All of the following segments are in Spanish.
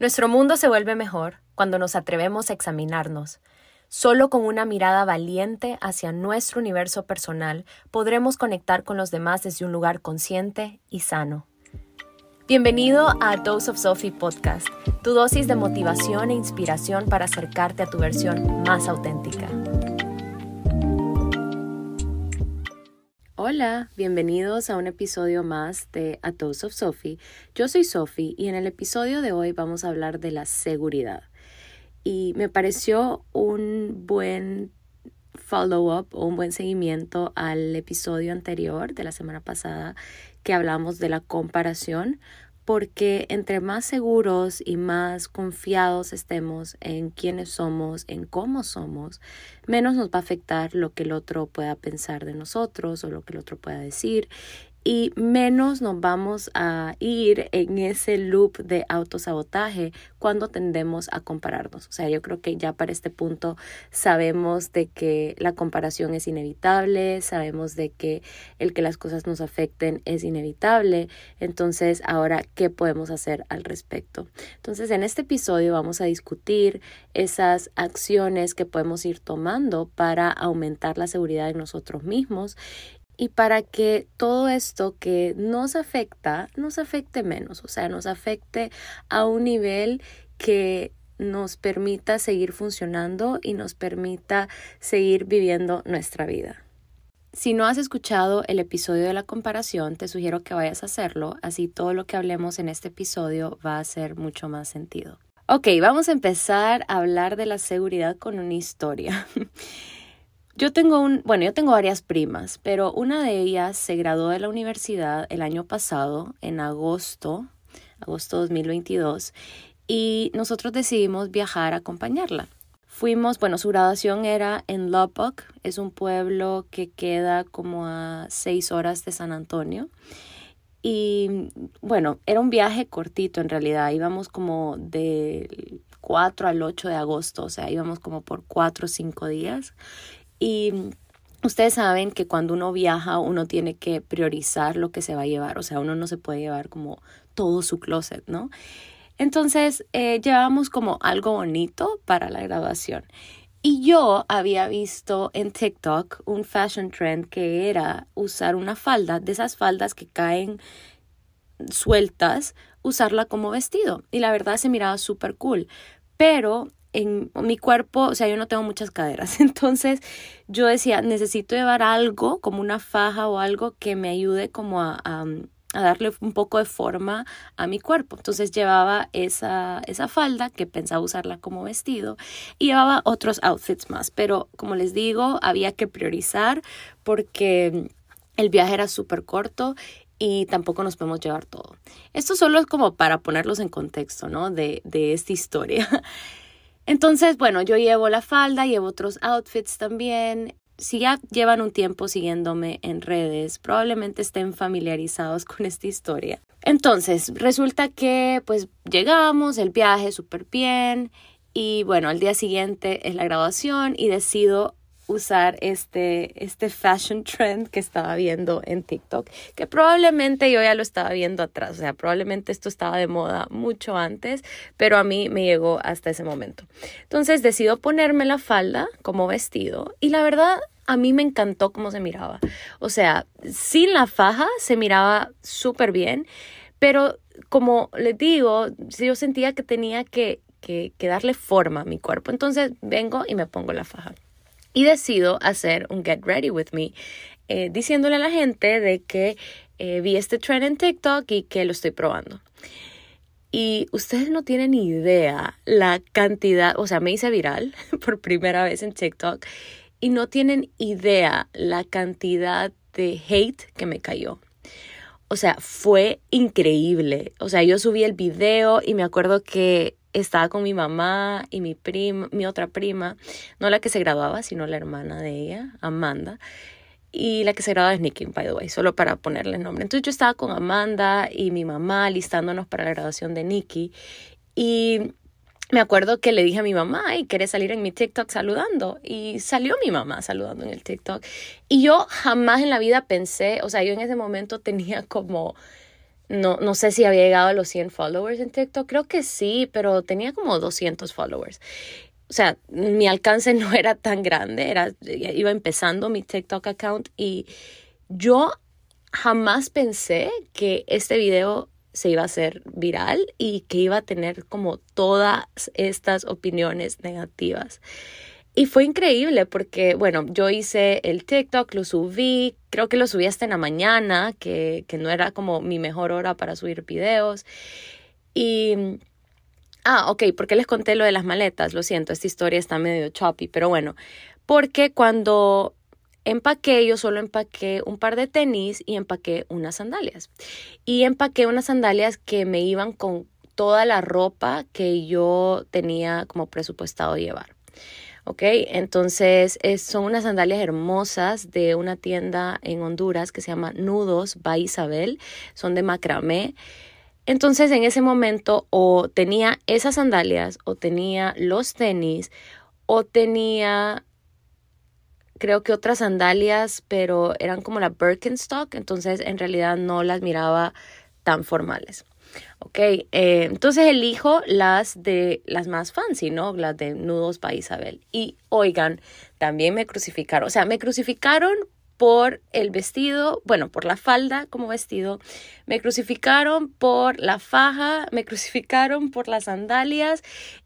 Nuestro mundo se vuelve mejor cuando nos atrevemos a examinarnos. Solo con una mirada valiente hacia nuestro universo personal podremos conectar con los demás desde un lugar consciente y sano. Bienvenido a Dose of Sophie Podcast, tu dosis de motivación e inspiración para acercarte a tu versión más auténtica. Hola, bienvenidos a un episodio más de A Dose of Sophie. Yo soy Sophie y en el episodio de hoy vamos a hablar de la seguridad. Y me pareció un buen follow-up o un buen seguimiento al episodio anterior de la semana pasada que hablamos de la comparación porque entre más seguros y más confiados estemos en quiénes somos, en cómo somos, menos nos va a afectar lo que el otro pueda pensar de nosotros o lo que el otro pueda decir y menos nos vamos a ir en ese loop de autosabotaje cuando tendemos a compararnos. O sea, yo creo que ya para este punto sabemos de que la comparación es inevitable, sabemos de que el que las cosas nos afecten es inevitable. Entonces, ahora, ¿qué podemos hacer al respecto? Entonces, en este episodio vamos a discutir esas acciones que podemos ir tomando para aumentar la seguridad en nosotros mismos y para que todo esto que nos afecta, nos afecte menos, o sea, nos afecte a un nivel que nos permita seguir funcionando y nos permita seguir viviendo nuestra vida. Si no has escuchado el episodio de la comparación, te sugiero que vayas a hacerlo, así todo lo que hablemos en este episodio va a hacer mucho más sentido. Ok, vamos a empezar a hablar de la seguridad con una historia. Yo tengo un, bueno, yo tengo varias primas, pero una de ellas se graduó de la universidad el año pasado, en agosto, agosto 2022, y nosotros decidimos viajar a acompañarla. Fuimos, bueno, su graduación era en Lubbock, es un pueblo que queda como a seis horas de San Antonio. Y bueno, era un viaje cortito en realidad, íbamos como del 4 al 8 de agosto, o sea, íbamos como por cuatro o cinco días. Y ustedes saben que cuando uno viaja uno tiene que priorizar lo que se va a llevar, o sea, uno no se puede llevar como todo su closet, ¿no? Entonces eh, llevábamos como algo bonito para la graduación. Y yo había visto en TikTok un fashion trend que era usar una falda, de esas faldas que caen sueltas, usarla como vestido. Y la verdad se miraba súper cool. Pero en mi cuerpo, o sea, yo no tengo muchas caderas, entonces yo decía, necesito llevar algo, como una faja o algo que me ayude como a, a, darle un poco de forma a mi cuerpo. Entonces llevaba esa, esa falda que pensaba usarla como vestido y llevaba otros outfits más, pero como les digo, había que priorizar porque el viaje era súper corto y tampoco nos podemos llevar todo. Esto solo es como para ponerlos en contexto, ¿no? De, de esta historia. Entonces, bueno, yo llevo la falda, llevo otros outfits también. Si ya llevan un tiempo siguiéndome en redes, probablemente estén familiarizados con esta historia. Entonces, resulta que pues llegamos, el viaje súper bien y bueno, al día siguiente es la graduación y decido usar este, este fashion trend que estaba viendo en TikTok, que probablemente yo ya lo estaba viendo atrás, o sea, probablemente esto estaba de moda mucho antes, pero a mí me llegó hasta ese momento. Entonces decido ponerme la falda como vestido y la verdad a mí me encantó cómo se miraba. O sea, sin la faja se miraba súper bien, pero como les digo, yo sentía que tenía que, que, que darle forma a mi cuerpo. Entonces vengo y me pongo la faja y decido hacer un Get Ready With Me, eh, diciéndole a la gente de que eh, vi este trend en TikTok y que lo estoy probando. Y ustedes no tienen idea la cantidad, o sea, me hice viral por primera vez en TikTok y no tienen idea la cantidad de hate que me cayó. O sea, fue increíble. O sea, yo subí el video y me acuerdo que estaba con mi mamá y mi prima, mi otra prima, no la que se graduaba, sino la hermana de ella, Amanda. Y la que se graduaba es Nikki, by the way, solo para ponerle el nombre. Entonces yo estaba con Amanda y mi mamá listándonos para la graduación de Nikki. Y me acuerdo que le dije a mi mamá, y ¿querés salir en mi TikTok saludando? Y salió mi mamá saludando en el TikTok. Y yo jamás en la vida pensé, o sea, yo en ese momento tenía como no, no sé si había llegado a los 100 followers en TikTok, creo que sí, pero tenía como 200 followers. O sea, mi alcance no era tan grande, era, iba empezando mi TikTok account y yo jamás pensé que este video se iba a hacer viral y que iba a tener como todas estas opiniones negativas. Y fue increíble porque, bueno, yo hice el TikTok, lo subí, creo que lo subí hasta en la mañana, que, que no era como mi mejor hora para subir videos. Y Ah, ok, ¿por qué les conté lo de las maletas? Lo siento, esta historia está medio choppy, pero bueno, porque cuando empaqué, yo solo empaqué un par de tenis y empaqué unas sandalias. Y empaqué unas sandalias que me iban con toda la ropa que yo tenía como presupuestado llevar. ¿Ok? Entonces son unas sandalias hermosas de una tienda en Honduras que se llama Nudos by Isabel, son de macramé. Entonces en ese momento o tenía esas sandalias o tenía los tenis o tenía creo que otras sandalias, pero eran como la Birkenstock, entonces en realidad no las miraba tan formales. Ok, eh, entonces elijo las de las más fancy, ¿no? Las de nudos para Isabel. Y oigan, también me crucificaron, o sea, me crucificaron por el vestido, bueno, por la falda como vestido, me crucificaron por la faja, me crucificaron por las sandalias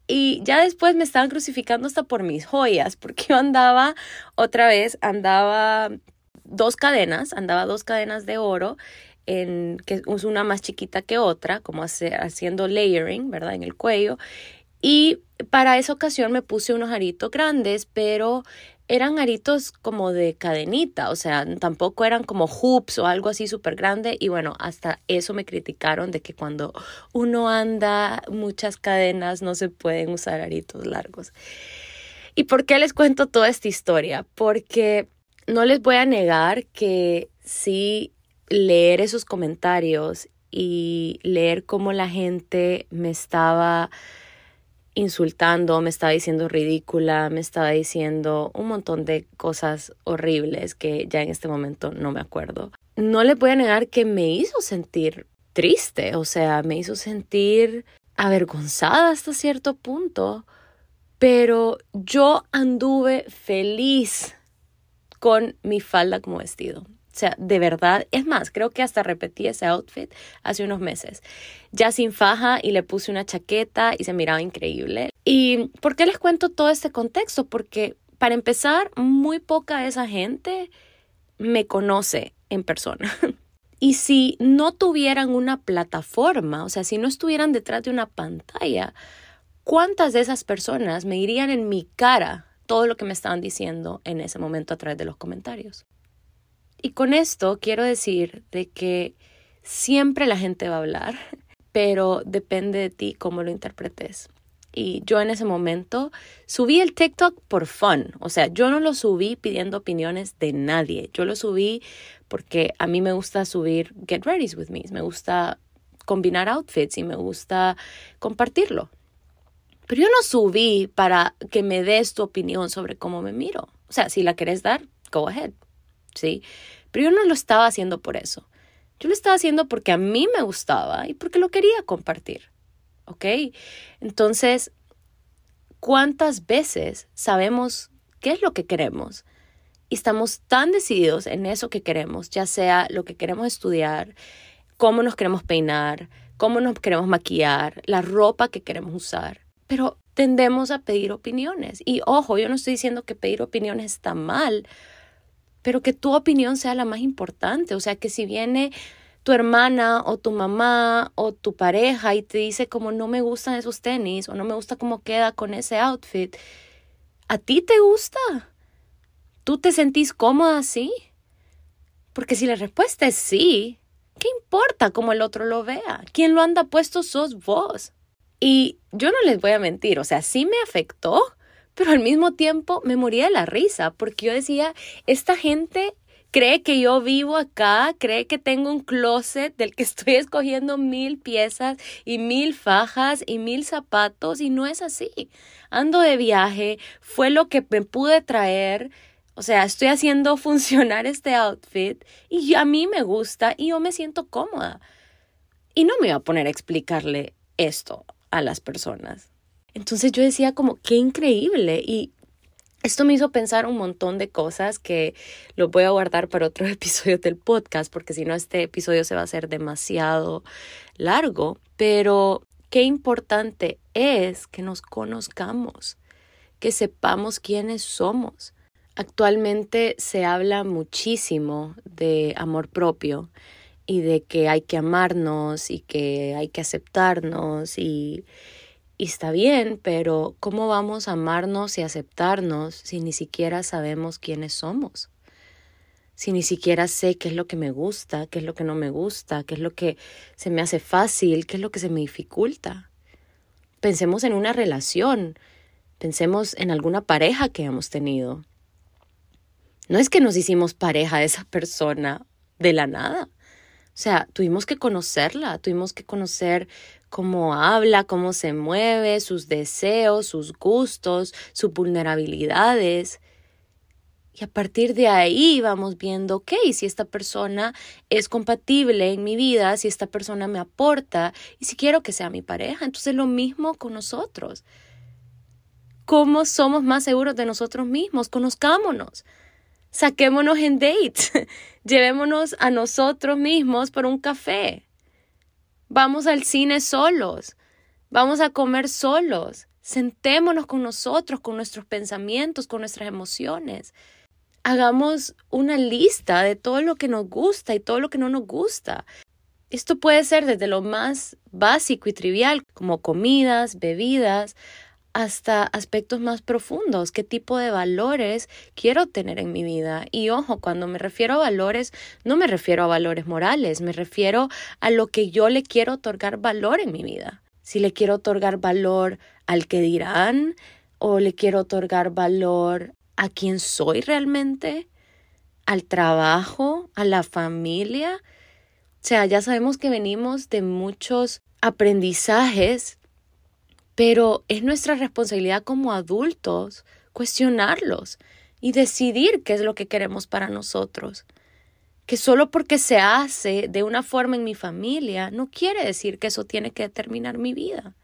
y ya después me estaban crucificando hasta por mis joyas, porque yo andaba otra vez, andaba dos cadenas, andaba dos cadenas de oro en, que es una más chiquita que otra, como haciendo layering, ¿verdad? En el cuello. Y para esa ocasión me puse unos aritos grandes, pero eran aritos como de cadenita, o sea, tampoco eran como hoops o algo así súper grande. Y bueno, hasta eso me criticaron de que cuando uno anda muchas cadenas no se pueden usar aritos largos. ¿Y por qué les cuento toda esta historia? Porque no les voy a negar que sí leer esos comentarios y leer cómo la gente me estaba insultando, me estaba diciendo ridícula, me estaba diciendo un montón de cosas horribles que ya en este momento no me acuerdo. No le voy a negar que me hizo sentir triste, o sea, me hizo sentir avergonzada hasta cierto punto, pero yo anduve feliz con mi falda como vestido. O sea, de verdad, es más, creo que hasta repetí ese outfit hace unos meses. Ya sin faja y le puse una chaqueta y se miraba increíble. ¿Y por qué les cuento todo este contexto? Porque para empezar, muy poca de esa gente me conoce en persona. y si no tuvieran una plataforma, o sea, si no estuvieran detrás de una pantalla, ¿cuántas de esas personas me dirían en mi cara todo lo que me estaban diciendo en ese momento a través de los comentarios? Y con esto quiero decir de que siempre la gente va a hablar, pero depende de ti cómo lo interpretes. Y yo en ese momento subí el TikTok por fun. O sea, yo no lo subí pidiendo opiniones de nadie. Yo lo subí porque a mí me gusta subir Get Ready with Me. Me gusta combinar outfits y me gusta compartirlo. Pero yo no subí para que me des tu opinión sobre cómo me miro. O sea, si la quieres dar, go ahead. ¿sí? Pero yo no lo estaba haciendo por eso. Yo lo estaba haciendo porque a mí me gustaba y porque lo quería compartir, ¿ok? Entonces, ¿cuántas veces sabemos qué es lo que queremos? Y estamos tan decididos en eso que queremos, ya sea lo que queremos estudiar, cómo nos queremos peinar, cómo nos queremos maquillar, la ropa que queremos usar. Pero tendemos a pedir opiniones. Y ojo, yo no estoy diciendo que pedir opiniones está mal, pero que tu opinión sea la más importante. O sea, que si viene tu hermana o tu mamá o tu pareja y te dice como no me gustan esos tenis o no me gusta cómo queda con ese outfit, ¿a ti te gusta? ¿Tú te sentís cómoda así? Porque si la respuesta es sí, ¿qué importa cómo el otro lo vea? Quien lo anda puesto sos vos. Y yo no les voy a mentir, o sea, sí me afectó, pero al mismo tiempo me moría de la risa porque yo decía, esta gente cree que yo vivo acá, cree que tengo un closet del que estoy escogiendo mil piezas y mil fajas y mil zapatos y no es así. Ando de viaje, fue lo que me pude traer. O sea, estoy haciendo funcionar este outfit y a mí me gusta y yo me siento cómoda. Y no me iba a poner a explicarle esto a las personas. Entonces yo decía como, qué increíble. Y esto me hizo pensar un montón de cosas que lo voy a guardar para otro episodio del podcast, porque si no este episodio se va a hacer demasiado largo. Pero qué importante es que nos conozcamos, que sepamos quiénes somos. Actualmente se habla muchísimo de amor propio y de que hay que amarnos y que hay que aceptarnos y, y está bien, pero ¿cómo vamos a amarnos y aceptarnos si ni siquiera sabemos quiénes somos? Si ni siquiera sé qué es lo que me gusta, qué es lo que no me gusta, qué es lo que se me hace fácil, qué es lo que se me dificulta. Pensemos en una relación, pensemos en alguna pareja que hemos tenido. No es que nos hicimos pareja de esa persona de la nada. O sea, tuvimos que conocerla, tuvimos que conocer cómo habla, cómo se mueve, sus deseos, sus gustos, sus vulnerabilidades. Y a partir de ahí vamos viendo, ok, si esta persona es compatible en mi vida, si esta persona me aporta y si quiero que sea mi pareja. Entonces lo mismo con nosotros. ¿Cómo somos más seguros de nosotros mismos? Conozcámonos saquémonos en date, llevémonos a nosotros mismos por un café, vamos al cine solos, vamos a comer solos, sentémonos con nosotros, con nuestros pensamientos, con nuestras emociones. Hagamos una lista de todo lo que nos gusta y todo lo que no nos gusta. Esto puede ser desde lo más básico y trivial, como comidas, bebidas, hasta aspectos más profundos, qué tipo de valores quiero tener en mi vida. Y ojo, cuando me refiero a valores, no me refiero a valores morales, me refiero a lo que yo le quiero otorgar valor en mi vida. Si le quiero otorgar valor al que dirán o le quiero otorgar valor a quién soy realmente, al trabajo, a la familia. O sea, ya sabemos que venimos de muchos aprendizajes pero es nuestra responsabilidad como adultos cuestionarlos y decidir qué es lo que queremos para nosotros. Que solo porque se hace de una forma en mi familia no quiere decir que eso tiene que determinar mi vida.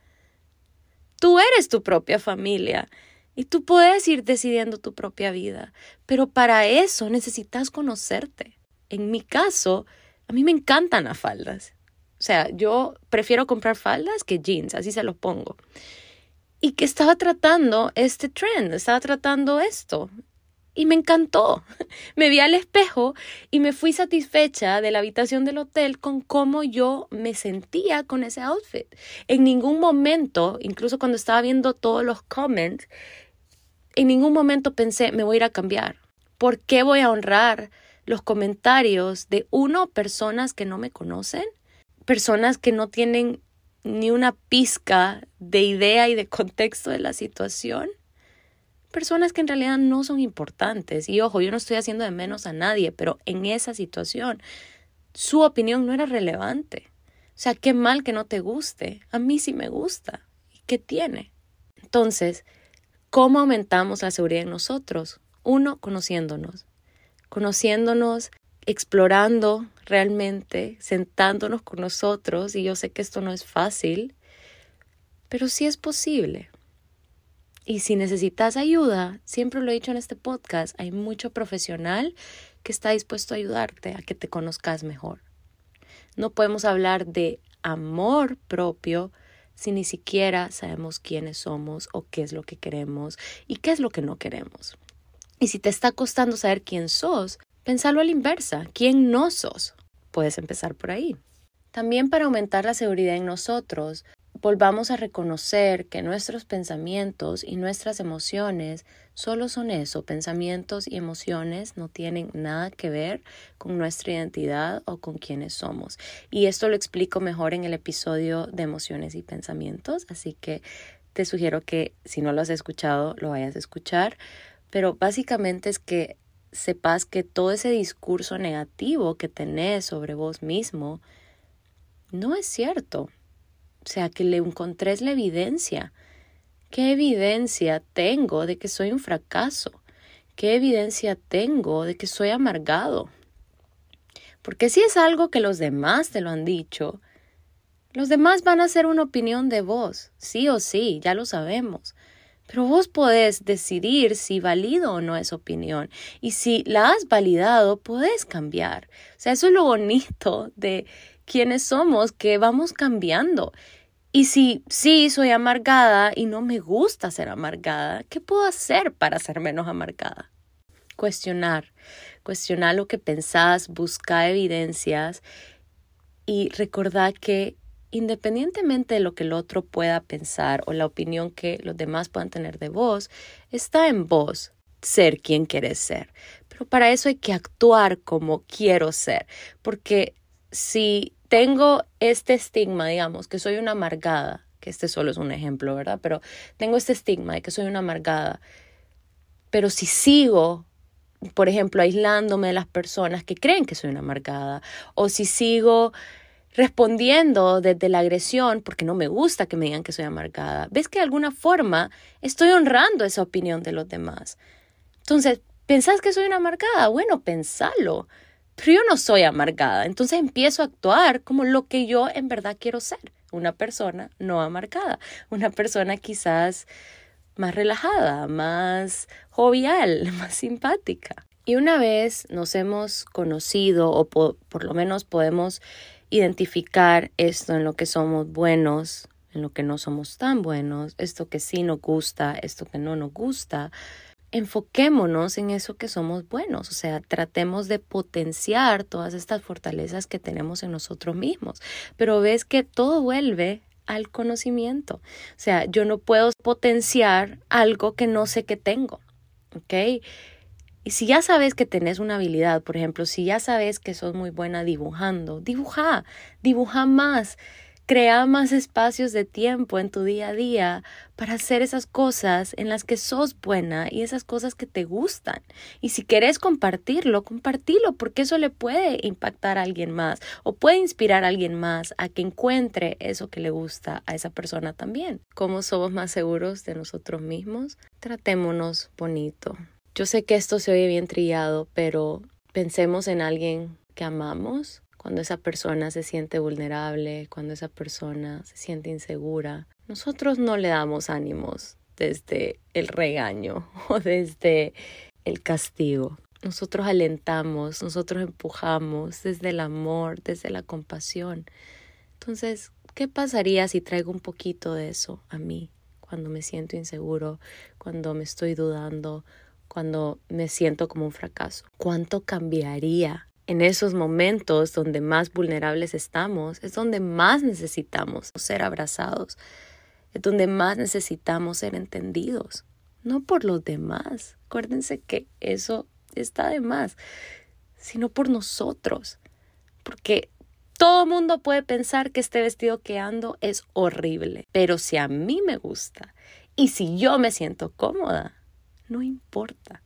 Tú eres tu propia familia y tú puedes ir decidiendo tu propia vida, pero para eso necesitas conocerte. En mi caso, a mí me encantan las faldas. O sea, yo prefiero comprar faldas que jeans, así se los pongo. Y que estaba tratando este trend, estaba tratando esto. Y me encantó. Me vi al espejo y me fui satisfecha de la habitación del hotel con cómo yo me sentía con ese outfit. En ningún momento, incluso cuando estaba viendo todos los comments, en ningún momento pensé, me voy a ir a cambiar. ¿Por qué voy a honrar los comentarios de uno, personas que no me conocen? Personas que no tienen ni una pizca de idea y de contexto de la situación. Personas que en realidad no son importantes. Y ojo, yo no estoy haciendo de menos a nadie, pero en esa situación su opinión no era relevante. O sea, qué mal que no te guste. A mí sí me gusta. ¿Y qué tiene? Entonces, ¿cómo aumentamos la seguridad en nosotros? Uno, conociéndonos. Conociéndonos explorando realmente, sentándonos con nosotros, y yo sé que esto no es fácil, pero sí es posible. Y si necesitas ayuda, siempre lo he dicho en este podcast, hay mucho profesional que está dispuesto a ayudarte a que te conozcas mejor. No podemos hablar de amor propio si ni siquiera sabemos quiénes somos o qué es lo que queremos y qué es lo que no queremos. Y si te está costando saber quién sos, Pensarlo a la inversa, ¿quién no sos? Puedes empezar por ahí. También para aumentar la seguridad en nosotros, volvamos a reconocer que nuestros pensamientos y nuestras emociones solo son eso, pensamientos y emociones no tienen nada que ver con nuestra identidad o con quiénes somos. Y esto lo explico mejor en el episodio de emociones y pensamientos, así que te sugiero que si no lo has escuchado, lo vayas a escuchar. Pero básicamente es que sepas que todo ese discurso negativo que tenés sobre vos mismo no es cierto. O sea, que le encontres la evidencia. ¿Qué evidencia tengo de que soy un fracaso? ¿Qué evidencia tengo de que soy amargado? Porque si es algo que los demás te lo han dicho, Los demás van a ser una opinión de vos, sí o sí, ya lo sabemos. Pero vos podés decidir si valido o no esa opinión. Y si la has validado, podés cambiar. O sea, eso es lo bonito de quienes somos, que vamos cambiando. Y si sí soy amargada y no me gusta ser amargada, ¿qué puedo hacer para ser menos amargada? Cuestionar, cuestionar lo que pensás, buscar evidencias y recordar que independientemente de lo que el otro pueda pensar o la opinión que los demás puedan tener de vos, está en vos ser quien quieres ser. Pero para eso hay que actuar como quiero ser, porque si tengo este estigma, digamos, que soy una amargada, que este solo es un ejemplo, ¿verdad? Pero tengo este estigma de que soy una amargada, pero si sigo, por ejemplo, aislándome de las personas que creen que soy una amargada, o si sigo respondiendo desde la agresión porque no me gusta que me digan que soy amargada, ves que de alguna forma estoy honrando esa opinión de los demás. Entonces, ¿pensás que soy una amargada? Bueno, pensalo pero yo no soy amargada, entonces empiezo a actuar como lo que yo en verdad quiero ser, una persona no amargada, una persona quizás más relajada, más jovial, más simpática. Y una vez nos hemos conocido o por lo menos podemos identificar esto en lo que somos buenos, en lo que no somos tan buenos, esto que sí nos gusta, esto que no nos gusta, enfoquémonos en eso que somos buenos, o sea, tratemos de potenciar todas estas fortalezas que tenemos en nosotros mismos, pero ves que todo vuelve al conocimiento, o sea, yo no puedo potenciar algo que no sé que tengo, ¿ok? Y si ya sabes que tenés una habilidad, por ejemplo, si ya sabes que sos muy buena dibujando, dibuja, dibuja más Crea más espacios de tiempo en tu día a día para hacer esas cosas en las que sos buena y esas cosas que te gustan. Y si querés compartirlo, compartilo porque eso le puede impactar a alguien más o puede inspirar a alguien más a que encuentre eso que le gusta a esa persona también. ¿Cómo somos más seguros de nosotros mismos? Tratémonos bonito. Yo sé que esto se oye bien trillado, pero pensemos en alguien que amamos cuando esa persona se siente vulnerable, cuando esa persona se siente insegura, nosotros no le damos ánimos desde el regaño o desde el castigo. Nosotros alentamos, nosotros empujamos desde el amor, desde la compasión. Entonces, ¿qué pasaría si traigo un poquito de eso a mí cuando me siento inseguro, cuando me estoy dudando, cuando me siento como un fracaso? ¿Cuánto cambiaría en esos momentos donde más vulnerables estamos, es donde más necesitamos ser abrazados, es donde más necesitamos ser entendidos, no por los demás. Acuérdense que eso está de más, sino por nosotros, porque todo mundo puede pensar que este vestido que ando es horrible, pero si a mí me gusta y si yo me siento cómoda, no importa,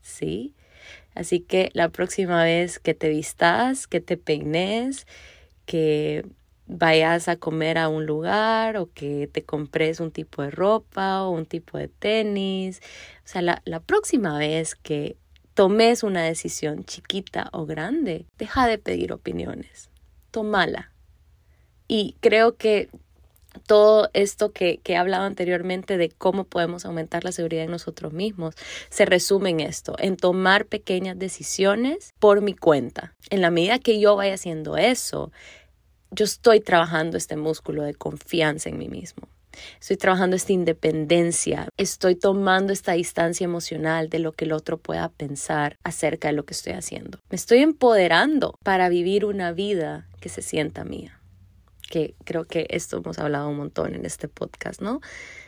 ¿sí? Así que la próxima vez que te vistas, que te peines, que vayas a comer a un lugar o que te compres un tipo de ropa o un tipo de tenis. O sea, la, la próxima vez que tomes una decisión chiquita o grande, deja de pedir opiniones. Tómala. Y creo que todo esto que, que, he hablado anteriormente de cómo podemos aumentar la seguridad en nosotros mismos se resume en esto, en tomar pequeñas decisiones por mi cuenta. En la medida que yo vaya haciendo eso, yo estoy trabajando este músculo de confianza en mí mismo. Estoy trabajando esta independencia, estoy tomando esta distancia emocional de lo que el otro pueda pensar acerca de lo que estoy haciendo. Me estoy empoderando para vivir una vida que se sienta mía que creo que esto hemos hablado un montón en este podcast, ¿no?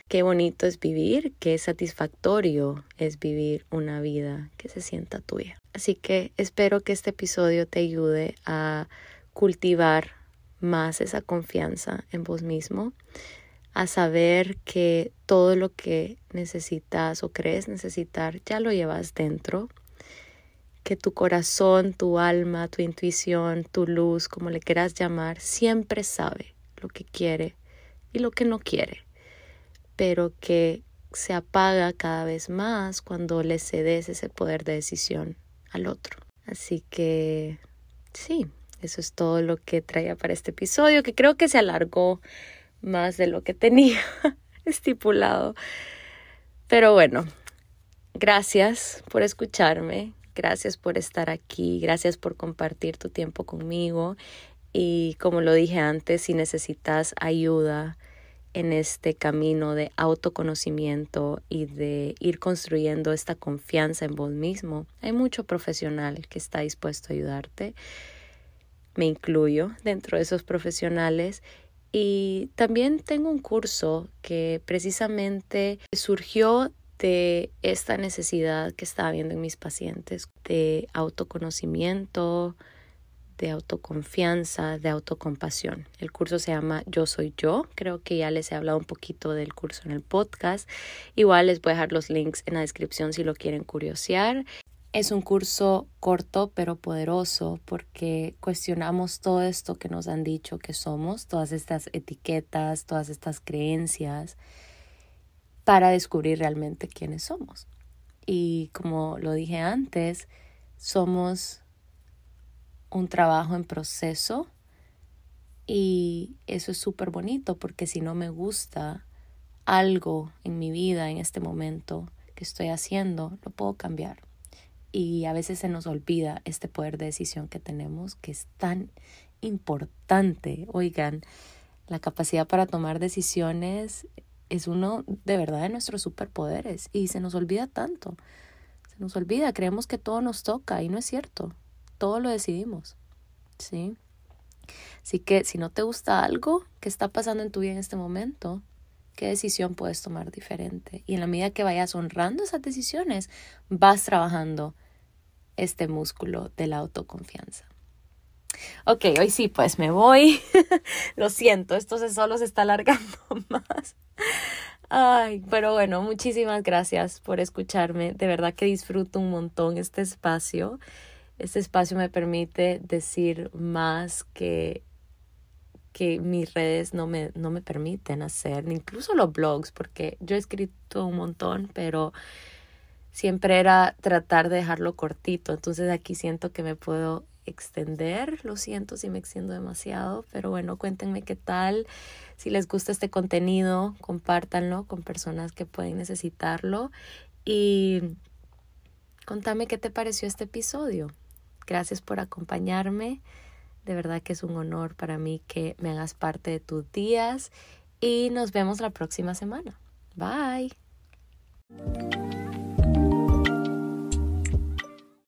Qué bonito es vivir, qué satisfactorio es vivir una vida que se sienta tuya. Así que espero que este episodio te ayude a cultivar más esa confianza en vos mismo, a saber que todo lo que necesitas o crees necesitar ya lo llevas dentro que tu corazón, tu alma, tu intuición, tu luz, como le quieras llamar, siempre sabe lo que quiere y lo que no quiere, pero que se apaga cada vez más cuando le cedes ese poder de decisión al otro. Así que sí, eso es todo lo que traía para este episodio, que creo que se alargó más de lo que tenía estipulado. Pero bueno, gracias por escucharme, gracias por estar aquí, gracias por compartir tu tiempo conmigo y como lo dije antes, si necesitas ayuda en este camino de autoconocimiento y de ir construyendo esta confianza en vos mismo, hay mucho profesional que está dispuesto a ayudarte. Me incluyo dentro de esos profesionales y también tengo un curso que precisamente surgió de esta necesidad que estaba viendo en mis pacientes de autoconocimiento, de autoconfianza, de autocompasión. El curso se llama Yo Soy Yo. Creo que ya les he hablado un poquito del curso en el podcast. Igual les voy a dejar los links en la descripción si lo quieren curiosear. Es un curso corto pero poderoso porque cuestionamos todo esto que nos han dicho que somos, todas estas etiquetas, todas estas creencias, para descubrir realmente quiénes somos. Y como lo dije antes, somos un trabajo en proceso y eso es súper bonito porque si no me gusta algo en mi vida en este momento que estoy haciendo, lo puedo cambiar. Y a veces se nos olvida este poder de decisión que tenemos, que es tan importante. Oigan, la capacidad para tomar decisiones es uno de verdad de nuestros superpoderes y se nos olvida tanto. Se nos olvida, creemos que todo nos toca y no es cierto todo lo decidimos, ¿sí? Así que si no te gusta algo que está pasando en tu vida en este momento, ¿qué decisión puedes tomar diferente? Y en la medida que vayas honrando esas decisiones, vas trabajando este músculo de la autoconfianza. Ok, hoy sí, pues me voy. Lo siento, esto se solo se está alargando más. Ay, pero bueno, muchísimas gracias por escucharme. De verdad que disfruto un montón este espacio. Este espacio me permite decir más que, que mis redes no me, no me permiten hacer, incluso los blogs, porque yo he escrito un montón, pero siempre era tratar de dejarlo cortito. Entonces aquí siento que me puedo extender. Lo siento si me extiendo demasiado, pero bueno, cuéntenme qué tal. Si les gusta este contenido, compártanlo con personas que pueden necesitarlo y contame qué te pareció este episodio. Gracias por acompañarme. De verdad que es un honor para mí que me hagas parte de tus días y nos vemos la próxima semana. Bye.